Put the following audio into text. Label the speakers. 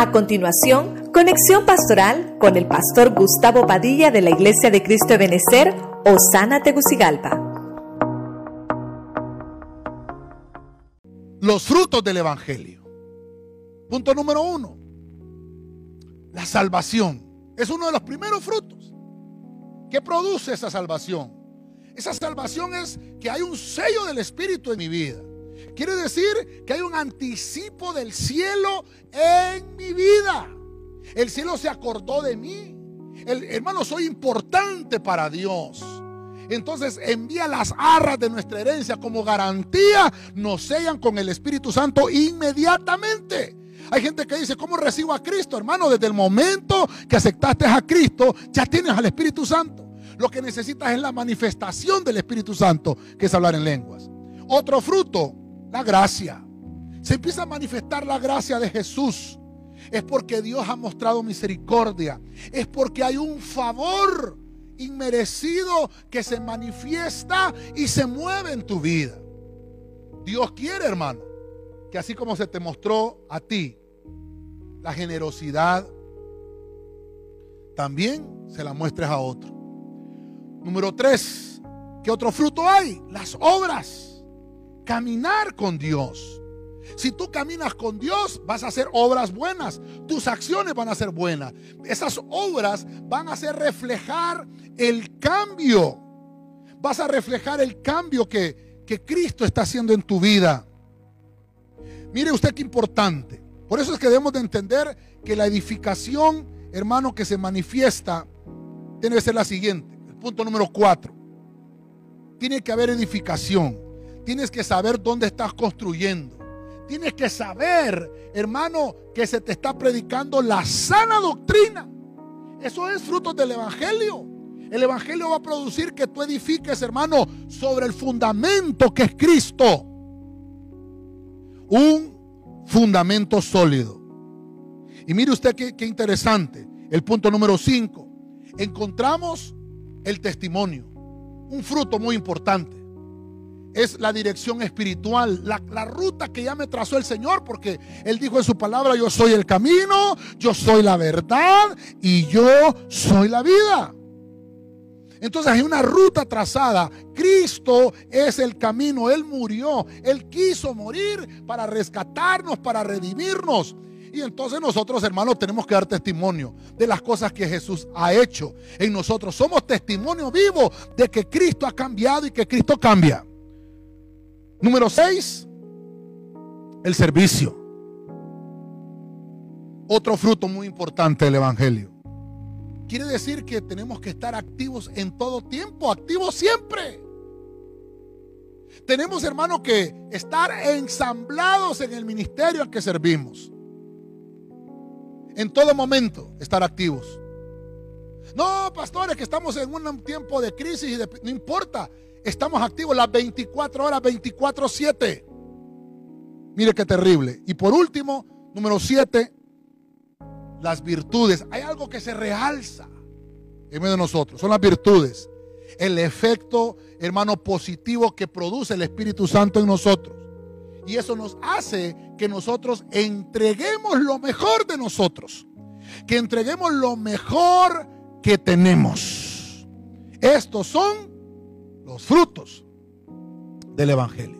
Speaker 1: A continuación, conexión pastoral con el pastor Gustavo Padilla de la Iglesia de Cristo de Benecer, Osana Tegucigalpa.
Speaker 2: Los frutos del Evangelio. Punto número uno. La salvación. Es uno de los primeros frutos. ¿Qué produce esa salvación? Esa salvación es que hay un sello del Espíritu en mi vida. Quiere decir que hay un anticipo del cielo en mi vida. El cielo se acordó de mí. El, hermano, soy importante para Dios. Entonces envía las arras de nuestra herencia como garantía, nos sellan con el Espíritu Santo inmediatamente. Hay gente que dice, ¿cómo recibo a Cristo? Hermano, desde el momento que aceptaste a Cristo, ya tienes al Espíritu Santo. Lo que necesitas es la manifestación del Espíritu Santo, que es hablar en lenguas. Otro fruto, la gracia. Se empieza a manifestar la gracia de Jesús. Es porque Dios ha mostrado misericordia. Es porque hay un favor inmerecido que se manifiesta y se mueve en tu vida. Dios quiere, hermano, que así como se te mostró a ti la generosidad, también se la muestres a otro. Número tres, ¿qué otro fruto hay? Las obras caminar con Dios. Si tú caminas con Dios, vas a hacer obras buenas. Tus acciones van a ser buenas. Esas obras van a hacer reflejar el cambio. Vas a reflejar el cambio que, que Cristo está haciendo en tu vida. Mire usted qué importante. Por eso es que debemos de entender que la edificación, hermano, que se manifiesta, tiene que ser la siguiente. El punto número cuatro. Tiene que haber edificación. Tienes que saber dónde estás construyendo. Tienes que saber, hermano, que se te está predicando la sana doctrina. Eso es fruto del Evangelio. El Evangelio va a producir que tú edifiques, hermano, sobre el fundamento que es Cristo. Un fundamento sólido. Y mire usted qué, interesante. El punto número 5. Encontramos el testimonio. Un fruto muy importante es la dirección espiritual, la, ruta que ya me trazó el Señor, porque Él dijo en su palabra, yo soy el camino, yo soy la verdad y yo soy la vida. Entonces hay una ruta trazada. Cristo es el camino. Él murió. Él quiso morir para rescatarnos, para redimirnos. Y entonces nosotros, hermanos, tenemos que dar testimonio de las cosas que Jesús ha hecho en nosotros. Somos testimonio vivo de que Cristo ha cambiado y que Cristo cambia. Número 6, el servicio. Otro fruto muy importante del Evangelio. Quiere decir que tenemos que estar activos en todo tiempo, activos siempre. Tenemos, hermanos, que estar ensamblados en el ministerio al que servimos. En todo momento, estar activos. No, pastores, que estamos en un tiempo de crisis y de, no importa. Estamos activos las 24 horas, 24-7. Mire qué terrible. Y por último, número 7, las virtudes. Hay algo que se realza en medio de nosotros. Son las virtudes. El efecto, hermano, positivo que produce el Espíritu Santo en nosotros. Y eso nos hace que nosotros entreguemos lo mejor de nosotros. Que entreguemos lo mejor que tenemos. Estos son los frutos del Evangelio.